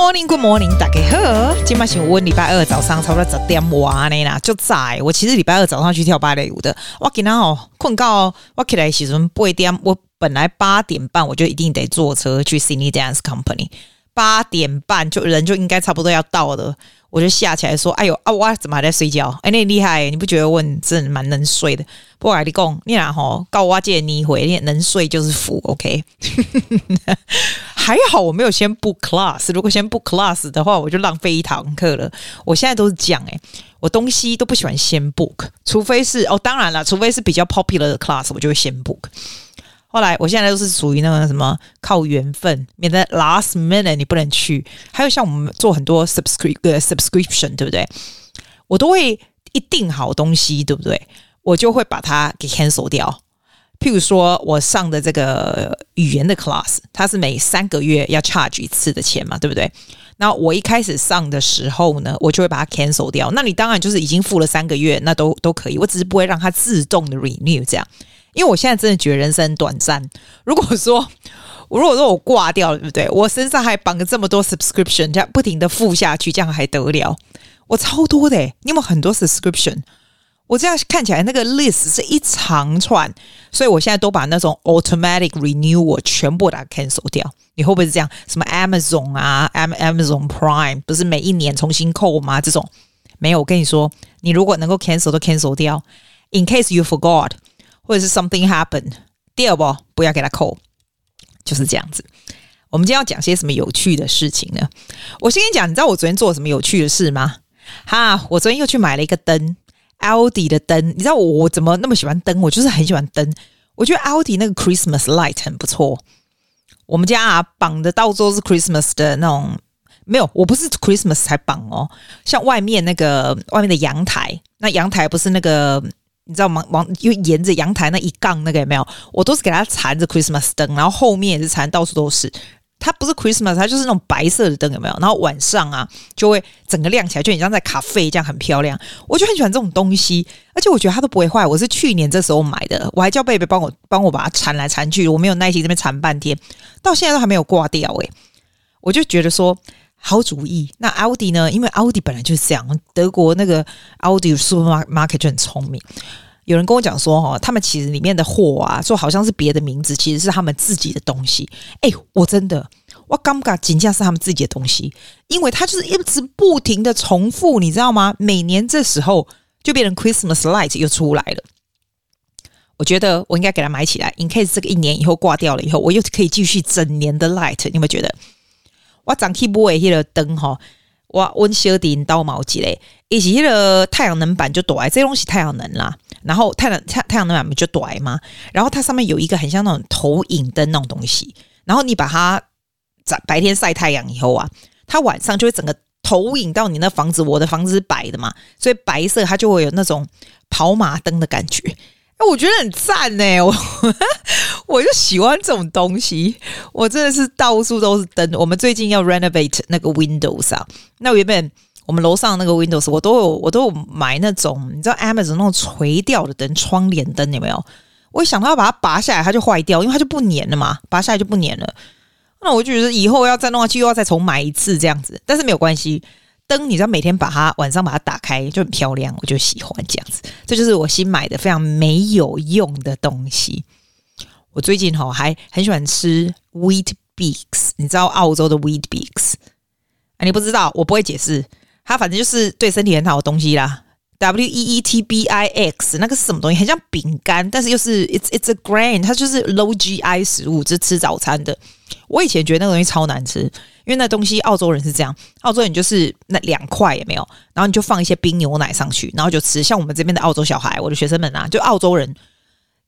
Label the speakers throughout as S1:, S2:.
S1: morning，Good morning，大家好。今晚是我礼拜二早上差不多十点哇呢啦，就在我其实礼拜二早上去跳芭蕾舞的。我今天哦困觉我起来时阵八点，我本来八点半我就一定得坐车去 Sydney Dance Company，八点半就人就应该差不多要到了。我就吓起来说：“哎呦啊，我怎么还在睡觉？哎，那厉害！你不觉得我真的蛮能睡的？不过你讲，你俩吼告我借你一回，你能睡就是福。OK，还好我没有先 book class。如果先 book class 的话，我就浪费一堂课了。我现在都是讲，哎，我东西都不喜欢先 book，除非是哦，当然了，除非是比较 popular 的 class，我就会先 book。”后来，我现在都是属于那个什么靠缘分，免得 last minute 你不能去。还有像我们做很多 subscribe subscription，对不对？我都会一订好东西，对不对？我就会把它给 cancel 掉。譬如说我上的这个语言的 class，它是每三个月要 charge 一次的钱嘛，对不对？那我一开始上的时候呢，我就会把它 cancel 掉。那你当然就是已经付了三个月，那都都可以。我只是不会让它自动的 renew 这样。因为我现在真的觉得人生很短暂。如果说 如果说我挂掉了，对不对？我身上还绑着这么多 subscription，这样不停的付下去，这样还得了？我超多的，你有很多 subscription？我这样看起来那个 list 是一长串，所以我现在都把那种 automatic renew 我全部打 cancel 掉。你会不会是这样？什么 Amazon 啊，Amazon Prime 不是每一年重新扣吗？这种没有。我跟你说，你如果能够 cancel 都 cancel 掉，in case you forgot。或者是 something happened，第二步不要给他扣，就是这样子。我们今天要讲些什么有趣的事情呢？我先跟你讲，你知道我昨天做了什么有趣的事吗？哈，我昨天又去买了一个灯，Aldi 的灯。你知道我我怎么那么喜欢灯？我就是很喜欢灯。我觉得 Aldi 那个 Christmas light 很不错。我们家啊绑的到处都是 Christmas 的那种，没有，我不是 Christmas 才绑哦。像外面那个外面的阳台，那阳台不是那个。你知道吗？往就沿着阳台那一杠那个有没有？我都是给它缠着 Christmas 灯，然后后面也是缠，到处都是。它不是 Christmas，它就是那种白色的灯，有没有？然后晚上啊，就会整个亮起来，就你像在咖啡这样，很漂亮。我就很喜欢这种东西，而且我觉得它都不会坏。我是去年这时候买的，我还叫贝贝帮我帮我把它缠来缠去，我没有耐心这边缠半天，到现在都还没有挂掉。诶，我就觉得说好主意。那奥迪呢？因为奥迪本来就是这样，德国那个奥迪 supermarket 就很聪明。有人跟我讲说，哈，他们其实里面的货啊，说好像是别的名字，其实是他们自己的东西。哎，我真的，我感觉真的是他们自己的东西，因为他就是一直不停的重复，你知道吗？每年这时候就变成 Christmas light 又出来了。我觉得我应该给他买起来，in case 这个一年以后挂掉了以后，我又可以继续整年的 light。你有没有觉得？我长期不会那个灯哈。我温小点刀毛机嘞，以及迄个太阳能板就短，这东西太阳能啦。然后太阳太太阳能板不就短吗？然后它上面有一个很像那种投影灯那种东西。然后你把它在白天晒太阳以后啊，它晚上就会整个投影到你那房子。我的房子是白的嘛，所以白色它就会有那种跑马灯的感觉。我觉得很赞呢，我我就喜欢这种东西。我真的是到处都是灯。我们最近要 renovate 那个 Windows 啊，那原本我们楼上那个 Windows 我都有，我都有买那种你知道 Amazon 那种垂吊的灯，窗帘灯有没有？我想到要把它拔下来，它就坏掉，因为它就不粘了嘛，拔下来就不粘了。那我就觉得以后要再弄下去，又要再重买一次这样子。但是没有关系。灯，你知道每天把它晚上把它打开就很漂亮，我就喜欢这样子。这就是我新买的非常没有用的东西。我最近哈还很喜欢吃 Weet-Bix，你知道澳洲的 Weet-Bix？啊，你不知道，我不会解释。它反正就是对身体很好的东西啦。W E E T B I X，那个是什么东西？很像饼干，但是又是 It's It's a grain，它就是 low GI 食物，就是吃早餐的。我以前觉得那个东西超难吃，因为那东西澳洲人是这样，澳洲人就是那两块也没有，然后你就放一些冰牛奶上去，然后就吃。像我们这边的澳洲小孩，我的学生们啊，就澳洲人，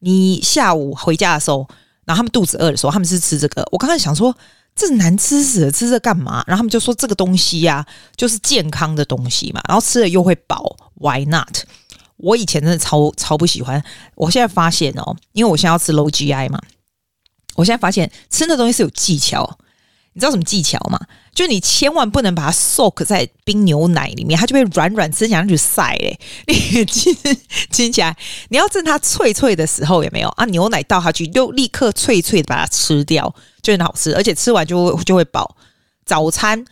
S1: 你下午回家的时候，然后他们肚子饿的时候，他们是吃这个。我刚才想说。这难吃死了，吃这干嘛？然后他们就说这个东西呀、啊，就是健康的东西嘛，然后吃了又会饱，Why not？我以前真的超超不喜欢，我现在发现哦，因为我现在要吃 low GI 嘛，我现在发现吃那东西是有技巧。你知道什么技巧吗？就你千万不能把它 soak 在冰牛奶里面，它就会软软，吃起来就晒嘞。你听听起来，你要趁它脆脆的时候，有没有啊？牛奶倒下去，就立刻脆脆的把它吃掉，就很好吃，而且吃完就会就会饱。早餐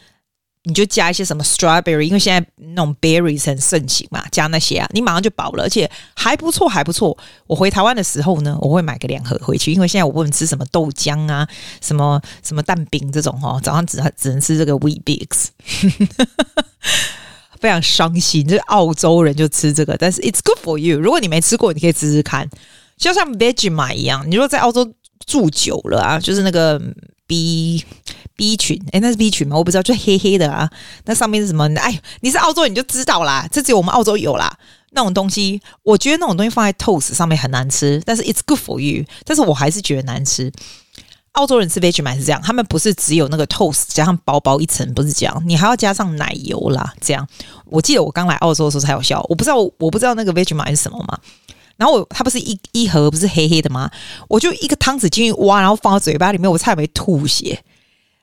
S1: 你就加一些什么 strawberry，因为现在那种 berries 很盛行嘛，加那些啊，你马上就饱了，而且还不错，还不错。我回台湾的时候呢，我会买个两盒回去，因为现在我不能吃什么豆浆啊，什么什么蛋饼这种哦，早上只只能吃这个 w e e b i x 非常伤心。就是澳洲人就吃这个，但是 it's good for you。如果你没吃过，你可以试试看，就像 Vegemite 一样。你如果在澳洲住久了啊，就是那个 B。B 群，诶、那是 B 群吗？我不知道，就黑黑的啊。那上面是什么？哎，你是澳洲你就知道啦。这只有我们澳洲有啦。那种东西，我觉得那种东西放在 toast 上面很难吃，但是 it's good for you。但是我还是觉得难吃。澳洲人吃 Vegemite 是这样，他们不是只有那个 toast 加上薄薄一层，不是这样，你还要加上奶油啦。这样，我记得我刚来澳洲的时候才有笑。我不知道，我不知道那个 Vegemite 是什么嘛。然后我它不是一一盒不是黑黑的吗？我就一个汤匙进去挖，然后放到嘴巴里面，我差点没吐血。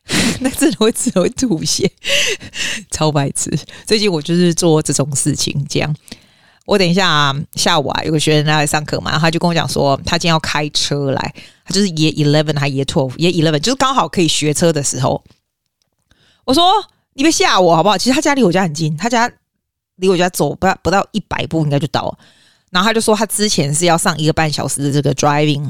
S1: 那真的会只会吐血，超白痴。最近我就是做这种事情，这样。我等一下、啊、下午啊，有个学生来上课嘛，然后他就跟我讲说，他今天要开车来，他就是 Year Eleven 还 Year Twelve，Year Eleven 就是刚好可以学车的时候。我说你别吓我好不好？其实他家离我家很近，他家离我家走不到不到一百步应该就到了。然后他就说，他之前是要上一个半小时的这个 driving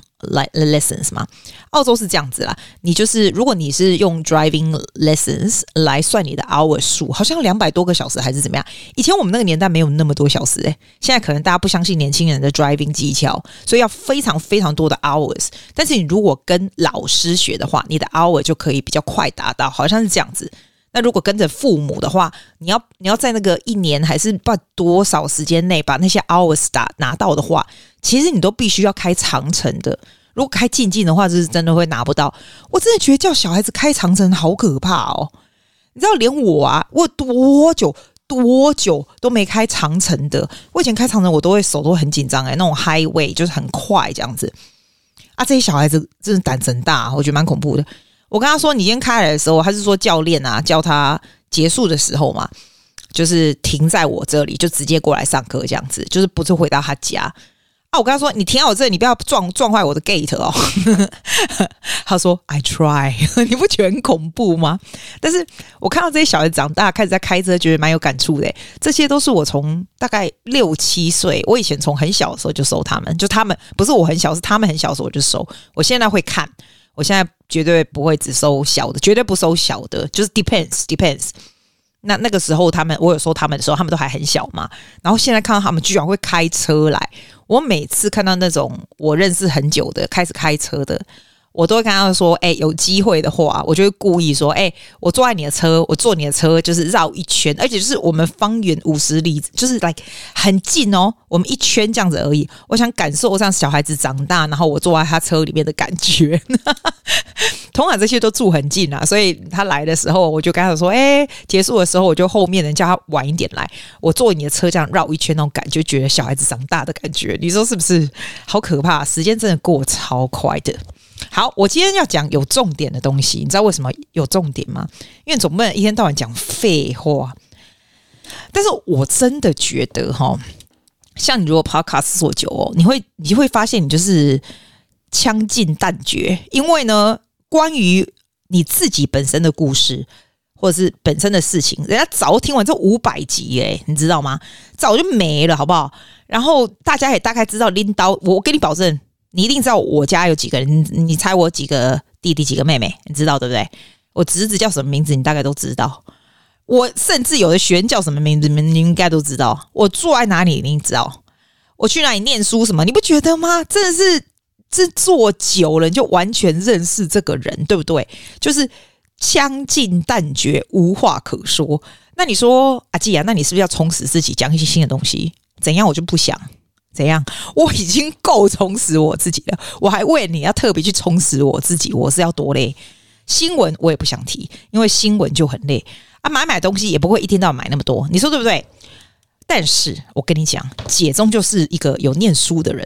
S1: lessons 嘛。澳洲是这样子啦，你就是如果你是用 driving lessons 来算你的 hour 数，好像两百多个小时还是怎么样？以前我们那个年代没有那么多小时诶、现在可能大家不相信年轻人的 driving 技巧，所以要非常非常多的 hours。但是你如果跟老师学的话，你的 hour 就可以比较快达到，好像是这样子。那如果跟着父母的话，你要你要在那个一年还是不多少时间内把那些 hours 打拿到的话，其实你都必须要开长城的。如果开近近的话，就是真的会拿不到。我真的觉得叫小孩子开长城好可怕哦！你知道，连我啊，我多久多久都没开长城的。我以前开长城，我都会手都很紧张哎，那种 highway 就是很快这样子。啊，这些小孩子真的胆子很大，我觉得蛮恐怖的。我跟他说：“你今天开来的时候，他是说教练啊教他结束的时候嘛，就是停在我这里，就直接过来上课这样子，就是不是回到他家啊？”我跟他说：“你停在我这里，你不要撞撞坏我的 gate 哦。”他说：“I try。”你不觉得很恐怖吗？但是我看到这些小孩长大，开始在开车，觉得蛮有感触的。这些都是我从大概六七岁，我以前从很小的时候就收他们，就他们不是我很小，是他们很小的时候我就收。我现在会看。我现在绝对不会只收小的，绝对不收小的，就是 depends depends。那那个时候他们，我有收他们的时候，他们都还很小嘛。然后现在看到他们居然会开车来，我每次看到那种我认识很久的开始开车的。我都会跟他说：“哎、有机会的话，我就会故意说：‘哎、我坐在你的车，我坐你的车，就是绕一圈，而且就是我们方圆五十里，就是 like 很近哦，我们一圈这样子而已。我想感受像小孩子长大，然后我坐在他车里面的感觉。通常这些都住很近啊，所以他来的时候，我就跟他说：‘哎、结束的时候，我就后面人叫他晚一点来，我坐你的车这样绕一圈，那种感觉，觉得小孩子长大的感觉，你说是不是？好可怕，时间真的过超快的。’好，我今天要讲有重点的东西，你知道为什么有重点吗？因为总不能一天到晚讲废话。但是我真的觉得哈，像你如果 podcast 做久哦，你会你会发现你就是枪尽弹绝，因为呢，关于你自己本身的故事或者是本身的事情，人家早听完这五百集诶，你知道吗？早就没了，好不好？然后大家也大概知道拎刀，我跟你保证。你一定知道我家有几个人，你猜我几个弟弟几个妹妹？你知道对不对？我侄子叫什么名字？你大概都知道。我甚至有的学员叫什么名字？你们应该都知道。我住在哪里？你知道？我去哪里念书？什么？你不觉得吗？真的是，这坐久了你就完全认识这个人，对不对？就是枪尽弹绝，无话可说。那你说阿季啊，那你是不是要充实自己，讲一些新的东西？怎样？我就不想。怎样？我已经够充实我自己了，我还为你要特别去充实我自己，我是要多累？新闻我也不想提，因为新闻就很累啊。买买东西也不会一天到晚买那么多，你说对不对？但是我跟你讲，姐终究是一个有念书的人。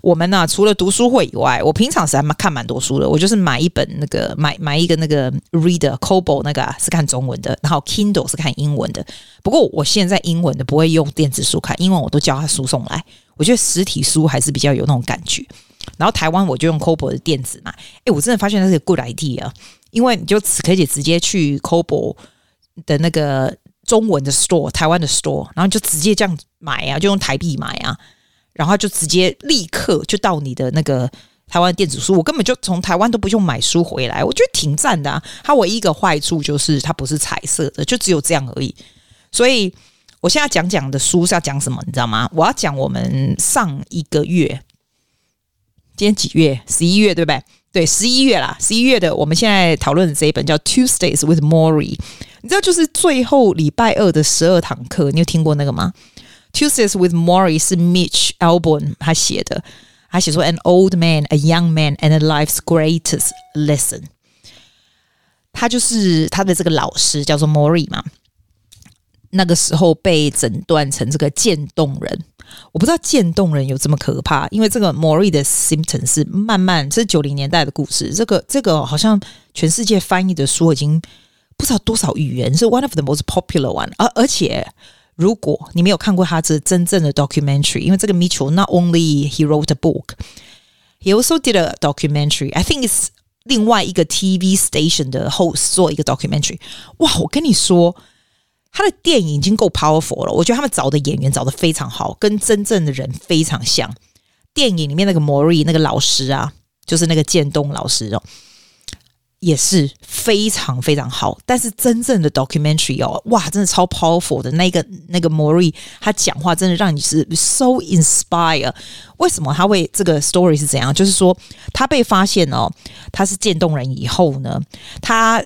S1: 我们呢、除了读书会以外，我平常是还蛮看蛮多书的。我就是买一本那个买买一个那个 Reader，Kobo 那个、啊、是看中文的，然后 Kindle 是看英文的。不过我现在英文的不会用电子书看，英文我都叫他书送来。我觉得实体书还是比较有那种感觉。然后台湾我就用 Kobo 的电子嘛。诶，我真的发现那是个 good idea，因为你就可以直接去 Kobo。的那个中文的 store，台湾的 store，然后就直接这样买啊，就用台币买啊，然后就直接立刻就到你的那个台湾电子书，我根本就从台湾都不用买书回来，我觉得挺赞的啊。它唯一一个坏处就是它不是彩色的，就只有这样而已。所以我现在讲讲的书是要讲什么，你知道吗？我要讲我们上一个月，今天几月？十一月对不对？对，十一月啦，十一月的，我们现在讨论的这一本叫《Tuesdays with Morrie》，你知道，就是最后礼拜二的十二堂课，你有听过那个吗？《Tuesdays with Morrie》是 Mitch Albom 他写的，他写说：“An old man, a young man, and a life's greatest lesson。”他就是他的这个老师叫做 Morrie 嘛，那个时候被诊断成这个渐冻人。我不知道渐冻人有这么可怕，因为这个 Morrie 的 symptom 是慢慢，这是九零年代的故事。这个这个好像全世界翻译的书已经不知道多少语言，是 one of the most popular one。而而且，如果你没有看过他这真正的 documentary，因为这个 Mitchell not only he wrote a book，he also did a documentary。I think it's 另外一个 TV station 的 host 做一个 documentary。哇，我跟你说。他的电影已经够 powerful 了，我觉得他们找的演员找的非常好，跟真正的人非常像。电影里面那个 Morrie 那个老师啊，就是那个渐冻老师哦， 也是非常非常好。但是真正的 documentary 哦，哇，真的超 powerful 的那个那个 Morrie，他讲话真的让你是 so inspire。为什么他会这个 story 是怎样？就是说他被发现哦，他是渐冻人以后呢，他。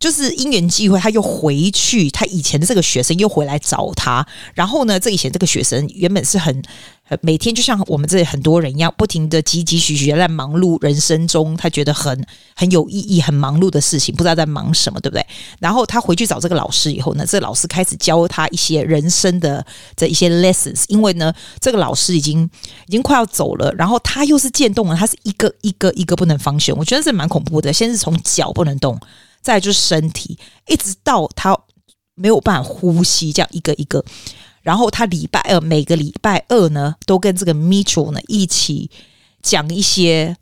S1: 就是因缘际会，他又回去，他以前的这个学生又回来找他。然后呢，这以前这个学生原本是很每天就像我们这里很多人一样，不停的急急徐徐在忙碌人生中，他觉得很很有意义、很忙碌的事情，不知道在忙什么，对不对？然后他回去找这个老师以后呢，这老师开始教他一些人生的这一些 lessons。因为呢，这个老师已经已经快要走了，然后他又是渐冻了，他是一个一个一个不能 function，我觉得是蛮恐怖的。先是从脚不能动。再就是身体，一直到他没有办法呼吸，这样一个一个。然后他礼拜二每个礼拜二呢，都跟这个 Mitchell 呢一起讲一些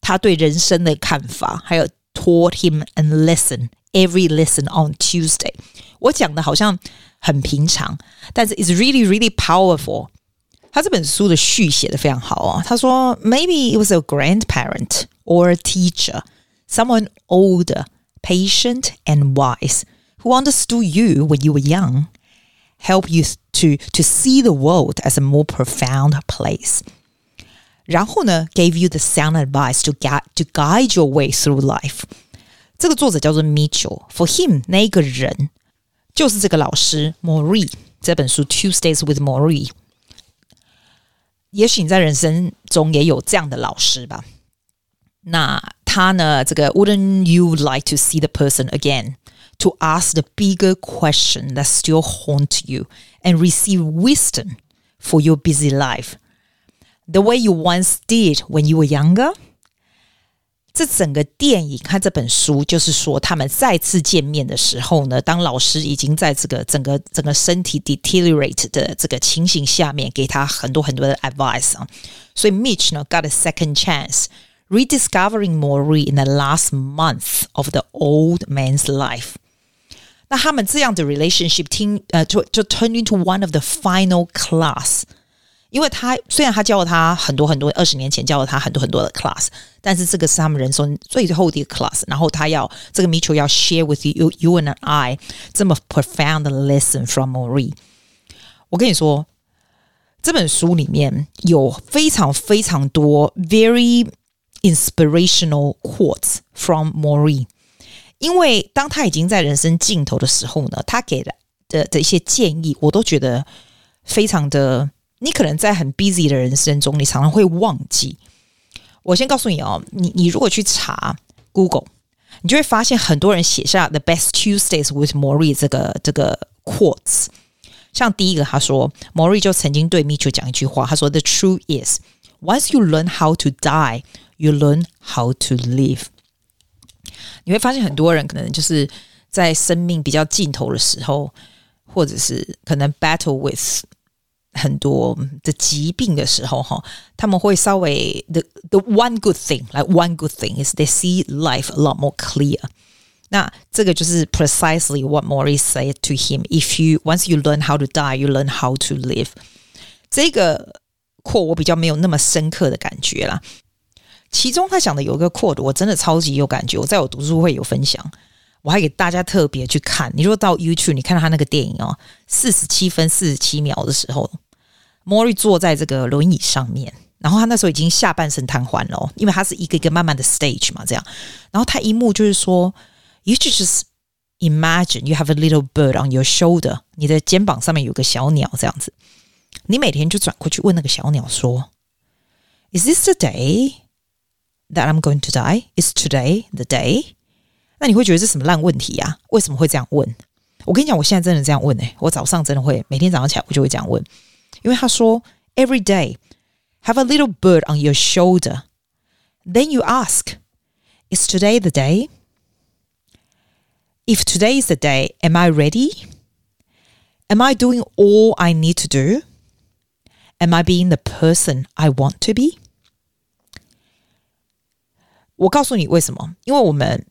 S1: 他对人生的看法，还有 taught him a lesson every lesson on Tuesday。我讲的好像很平常，但是 it's really really powerful。他这本书的序写的非常好啊，他说 Maybe it was a grandparent or a teacher, someone older。patient and wise, who understood you when you were young, help you to to see the world as a more profound place. 然后呢，gave you the sound advice to guide to guide your way through life。这个作者叫做 Mitchell。For him，那个人就是这个老师 Morrie。这本书《Tuesdays with Morrie》，也许你在人生中也有这样的老师吧。那他呢？这个 Wouldn't you like to see the person again to ask the bigger question that still haunt you and receive wisdom for your busy life, the way you once did when you were younger？这整个电影和这本书，就是说他们再次见面的时候呢，当老师已经在这个整个整个身体 deteriorate 的这个情形下面，给他很多很多的 advice 啊。所以 Mitch 呢 got a second chance。Rediscovering Morrie in the last month of the old man's life， 那他们这样的 relationship 听呃就就 turn into one of the final class，因为他虽然他教了他很多很多二十年前教了他很多很多的 class，但是这个是他们人生最后的一个 class，然后他要这个 Mitchell 要 share with you you and I 这么 profound lesson from Morrie。我跟你说，这本书里面有非常非常多 very Inspirational quotes from Morrie， 因为当他已经在人生尽头的时候呢，他给了的的一些建议，我都觉得非常的。你可能在很 busy 的人生中，你常常会忘记。我先告诉你哦，你你如果去查 Google，你就会发现很多人写下 The best Tuesdays with Morrie 这个这个 quotes。像第一个，他说 Morrie 就曾经对 Mitchell 讲一句话，他说：“The truth is, once you learn how to die。” You learn how to live。你会发现很多人可能就是在生命比较尽头的时候，或者是可能 battle with 很多的疾病的时候，哈，他们会稍微 the the one good thing，like one good thing is they see life a lot more clear。 那这个就是 precisely what Morrie said to him. If you once you learn how to die, you learn how to live. 这个 quote 我比较没有那么深刻的感觉啦。 其中他讲的有一个 quote 我真的超级有感觉，我在我读书会有分享，我还给大家特别去看。你如果到 YouTube，你看到他那个电影哦，四十七分四十七秒的时候，Mori 坐在这个轮椅上面。然后他那时候已经下半身瘫痪了，因为他是一个一个慢慢的 stage 嘛，这样。然后他一幕就是说，You just imagine you have a little bird on your shoulder，你的肩膀上面有个小鸟这样子。你每天就转过去问那个小鸟说，Is this the day that I'm going to die? Is today the day？那你会觉得这是什么烂问题呀？为什么会这样问？我跟你讲，我现在真的这样问诶，我早上真的会每天早上起来我就会这样问，因为他说 Every day。Have a little bird on your shoulder. Then you ask, Is today the day? If today is the day, am I ready? Am I doing all I need to do? Am I being the person I want to be? 我告诉你为什么？因为我们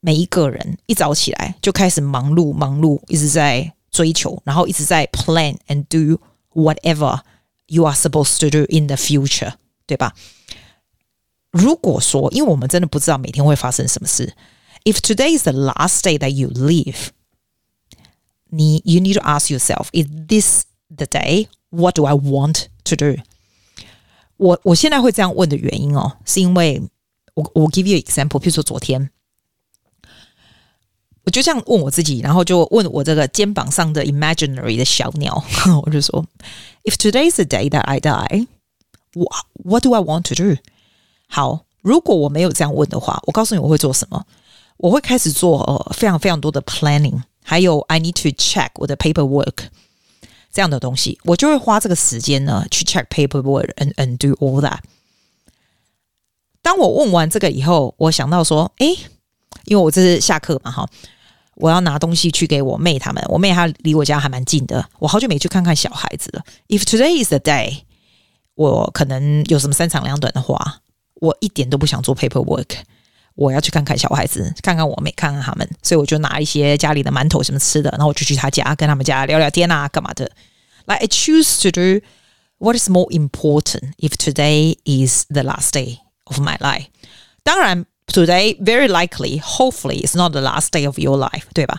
S1: 每一个人一早起来就开始忙碌，忙碌，一直在追求，然后一直在 plan and do whatever。You are supposed to do in the future，对吧？如果说，因为我们真的不知道每天会发生什么事。If today is the last day that you live，你 you need to ask yourself，Is this the day? What do I want to do？我我现在会这样问的原因哦，是因为 我我 give you example，譬如说昨天。我就这样问我自己，然后就问我这个肩膀上的 imaginary 的小鸟，我就说：If today is the day that I die, what what do I want to do？好，如果我没有这样问的话，我告诉你我会做什么？我会开始做呃非常非常多的 planning，还有 I need to check 我的 paperwork 这样的东西，我就会花这个时间呢去 check paperwork and and do all that。 当我问完这个以后，我想到说，诶，因为我这是下课嘛，哈。我要拿东西去给我妹他们，我妹她离我家还蛮近的，我好久没去看看小孩子了。If today is the day，我可能有什么三长两短的话，我一点都不想做 paperwork，我要去看看小孩子，看看我妹，看看他们，所以我就拿一些家里的馒头什么吃的，然后我就去他家跟他们家聊聊天啊，干嘛的。Like I choose to do what is more important if today is the last day of my life。当然。Today, very likely, hopefully, it's not the last day of your life，对吧？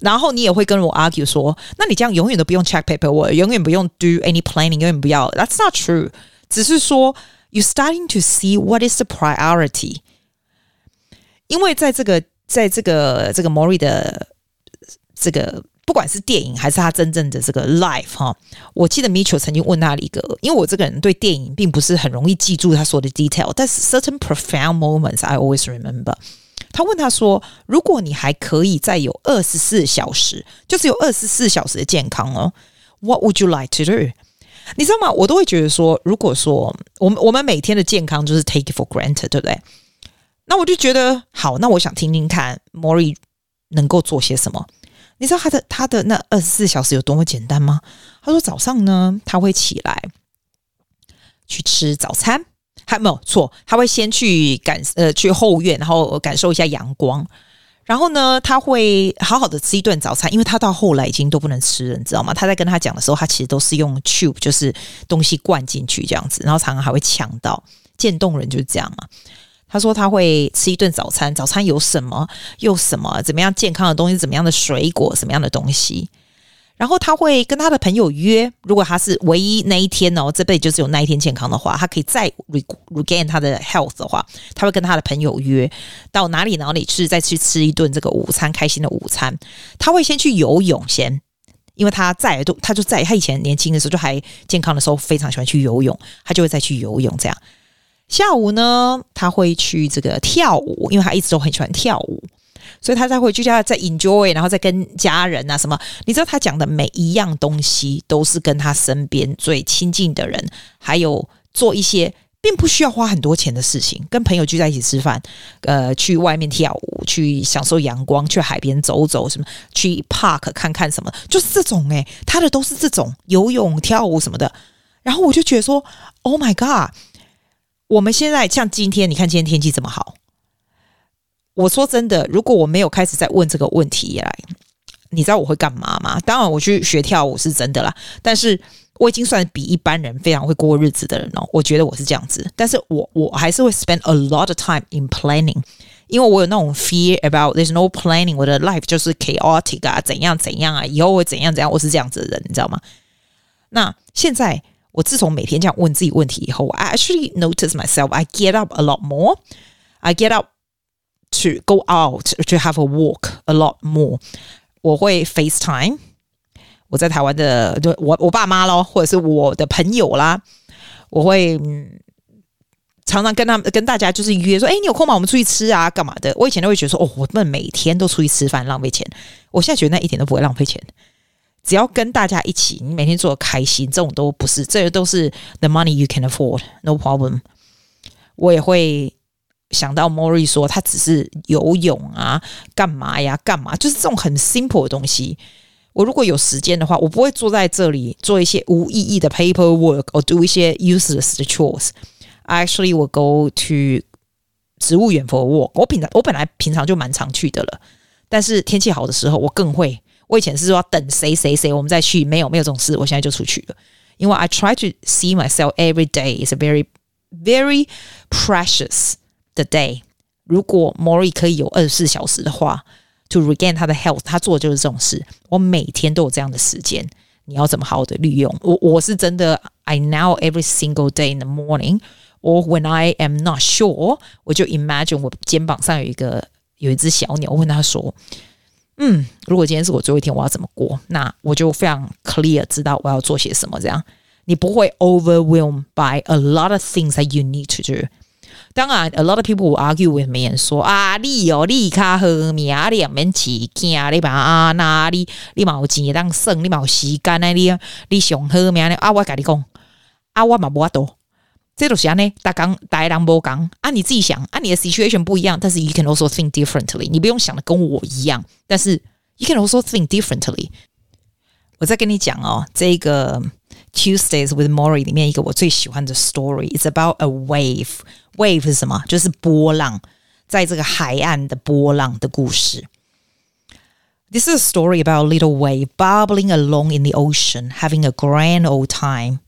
S1: 然后你也会跟我 argue 说，那你这样永远都不用 check paperwork，永远不用 do any planning，永远不要。That's not true。只是说，you starting to see what is the priority。因为在这个，在这个这个 Morrie 的这个。 不管是电影还是他真正的这个 life 哈，我记得 Mitchell 曾经问他一个，因为我这个人对电影并不是很容易记住他说的 detail，但是 certain profound moments I always remember。他问他说：“如果你还可以再有二十四小时，就只有二十四小时的健康哦，What would you like to do？” 你知道吗？我都会觉得说，如果说我们我们每天的健康就是 take it for granted，对不对？那我就觉得好，那我想听听看 Mori 能够做些什么。你知道他的他的那二十四小时有多么简单吗？他说早上呢，他会起来去吃早餐，还没有错，他会先去感呃去后院，然后感受一下阳光，然后呢，他会好好的吃一顿早餐，因为他到后来已经都不能吃了，你知道吗？他在跟他讲的时候，他其实都是用 tube，就是东西灌进去这样子，然后常常还会呛到，渐冻人就是这样嘛。他说他会吃一顿早餐，早餐有什么？有什么？怎么样健康的东西？怎么样的水果？什么样的东西？然后他会跟他的朋友约，如果他是唯一那一天哦，这辈子就只有那一天健康的话，他可以再 regain 他的 health 的话，他会跟他的朋友约到哪里哪里去，再去吃一顿这个午餐，开心的午餐。他会先去游泳先，因为他在都，他就在他以前年轻的时候就还健康的时候非常喜欢去游泳，他就会再去游泳这样。下午呢，他会去这个跳舞，因为他一直都很喜欢跳舞，所以他才会去家再 enjoy，然后再跟家人啊什么。你知道他讲的每一样东西，都是跟他身边最亲近的人，还有做一些并不需要花很多钱的事情，跟朋友聚在一起吃饭，呃，去外面跳舞，去享受阳光，去海边走走，什么去 park 看看什么，就是这种诶，他的都是这种游泳、跳舞什么的。然后我就觉得说，Oh my God！我们现在像今天，你看今天天气这么好，我说真的，如果我没有开始在问这个问题来，你知道我会干嘛吗？当然，我去学跳舞是真的啦，但是我已经算比一般人非常会过日子的人了。我觉得我是这样子，但是我我还是会 spend a lot of time in planning，因为我有那种 fear about there's no planning，我的 life 就是 chaotic 啊，怎样怎样啊，以后会怎样怎样，我是这样子的人，你知道吗？那现在我自从每天这样问自己问题以后，I actually notice myself I get up a lot more，I get up。To go out to have a walk a lot more，我会 FaceTime，我在台湾的就我我爸妈咯，或者是我的朋友啦，我会常常跟他们跟大家就是约说，哎，你有空吗？我们出去吃啊，干嘛的？我以前都会觉得说，哦，我们每天都出去吃饭浪费钱，我现在觉得那一点都不会浪费钱，只要跟大家一起，你每天做的开心，这种都不是，这些都是 the money you can afford，no problem。我也会。想到 Mori 说他只是游泳啊，干嘛呀？干嘛？就是这种很 simple 的东西。我如果有时间的话，我不会坐在这里做一些无意义的 paperwork，或 do 一些 useless 的 chores。Actually will go to 植物园 for a walk。我平常我本来平常就蛮常去的了，但是天气好的时候，我更会。我以前是说要等谁谁谁，我们再去，没有没有这种事。我现在就出去了，因为 I try to see myself every day is a very very precious。The day，如果 Mori 可以有二十四小时的话，to regain 他的 health，他做的就是这种事。我每天都有这样的时间，你要怎么好好的利用？我我是真的，I now every single day in the morning，or when I am not sure，我就 imagine 我肩膀上有一个有一只小鸟，我问他说：“ 嗯，如果今天是我最后一天，我要怎么过？”那我就非常 clear 知道我要做些什么。这样你不会 overwhelm by a lot of things that you need to do。当然，a lot of people will argue with me，说啊，你哦，你卡好命啊，你免起惊，你把啊，那你你冇钱当省，你冇时间啊，你你上好命啊，我跟你讲，啊，我嘛无法度，这都是安尼，大讲大人无讲啊，你自己想啊，你的 situation 不一样，但是 you can also think differently，你不用想的跟我一样，但是 you can also think differently。我再跟你讲哦，这个。Tuesdays with Morrie 里面一个我最喜欢的 story，it's about a wave。wave 是什么？就是波浪，在这个海岸的波浪的故事。This is a story about a little wave bubbling along in the ocean, having a grand old time.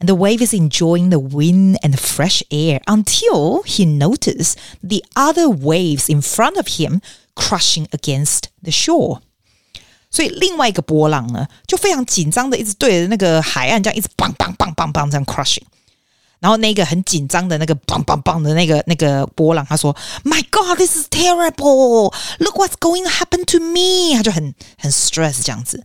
S1: And the wave is enjoying the wind and the fresh air until he noticed the other waves in front of him crushing against the shore. 所以另外一个波浪呢，就非常紧张的一直对着那个海岸这样一直棒棒棒棒棒这样 crushing，然后那个很紧张的那个棒棒棒的那个那个波浪，他说：“My God, this is terrible! Look what's going to happen to me！” 他就很很 stress 这样子。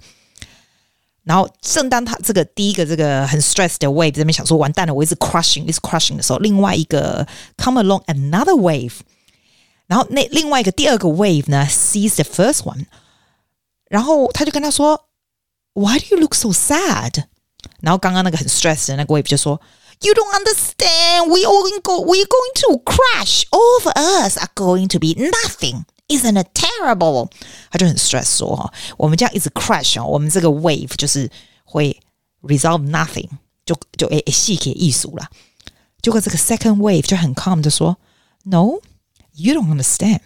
S1: 然后正当他这个第一个这个很 stress 的 wave 这边想说完蛋了，我一直 crushing，一直 crushing 的时候，另外一个 come along another wave，然后那另外一个第二个 wave 呢 sees the first one。然后他就跟他说：“Why do you look so sad？” 然后刚刚那个很 stress 的那个 wave 就说：“You don't understand. We all go. We are going to crash. All of us are going to be nothing. Isn't it terrible？” 他就很 stress 说：“哈，我们这样一直 crash 哦，我们这个 wave 就是会 resolve nothing，就就诶诶细给艺术了。”结果这个 second wave 就很 calm 的说：“No, you don't understand.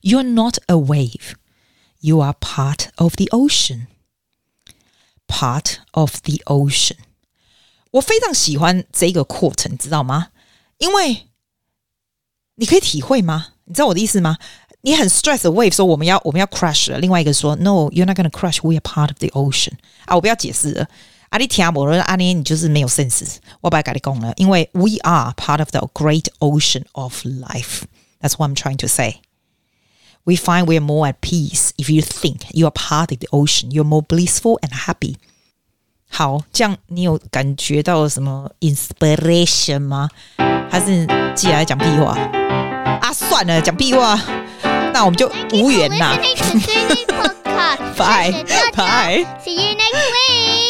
S1: You're not a wave.” You are part of the ocean, part of the ocean。我非常喜欢这个 quote，你知道吗？因为你可以体会吗？你知道我的意思吗？ 你很 stress the wave，说我们要我们要 crash 了。另外一个说，No，you're not gonna crash. We are part of the ocean。啊，我不要解释了。啊，你听我说，阿尼你就是没有 sense。我不要跟你讲了，因为 we are part of the great ocean of life。That's what I'm trying to say。We find we are more at peace if you think you are part of the ocean. You're more blissful and happy. 好，这样你有感觉到什么 inspiration 吗？还是继续来讲屁话？啊，算了，讲屁话， 那我们就无缘啦。Bye bye. See you next week.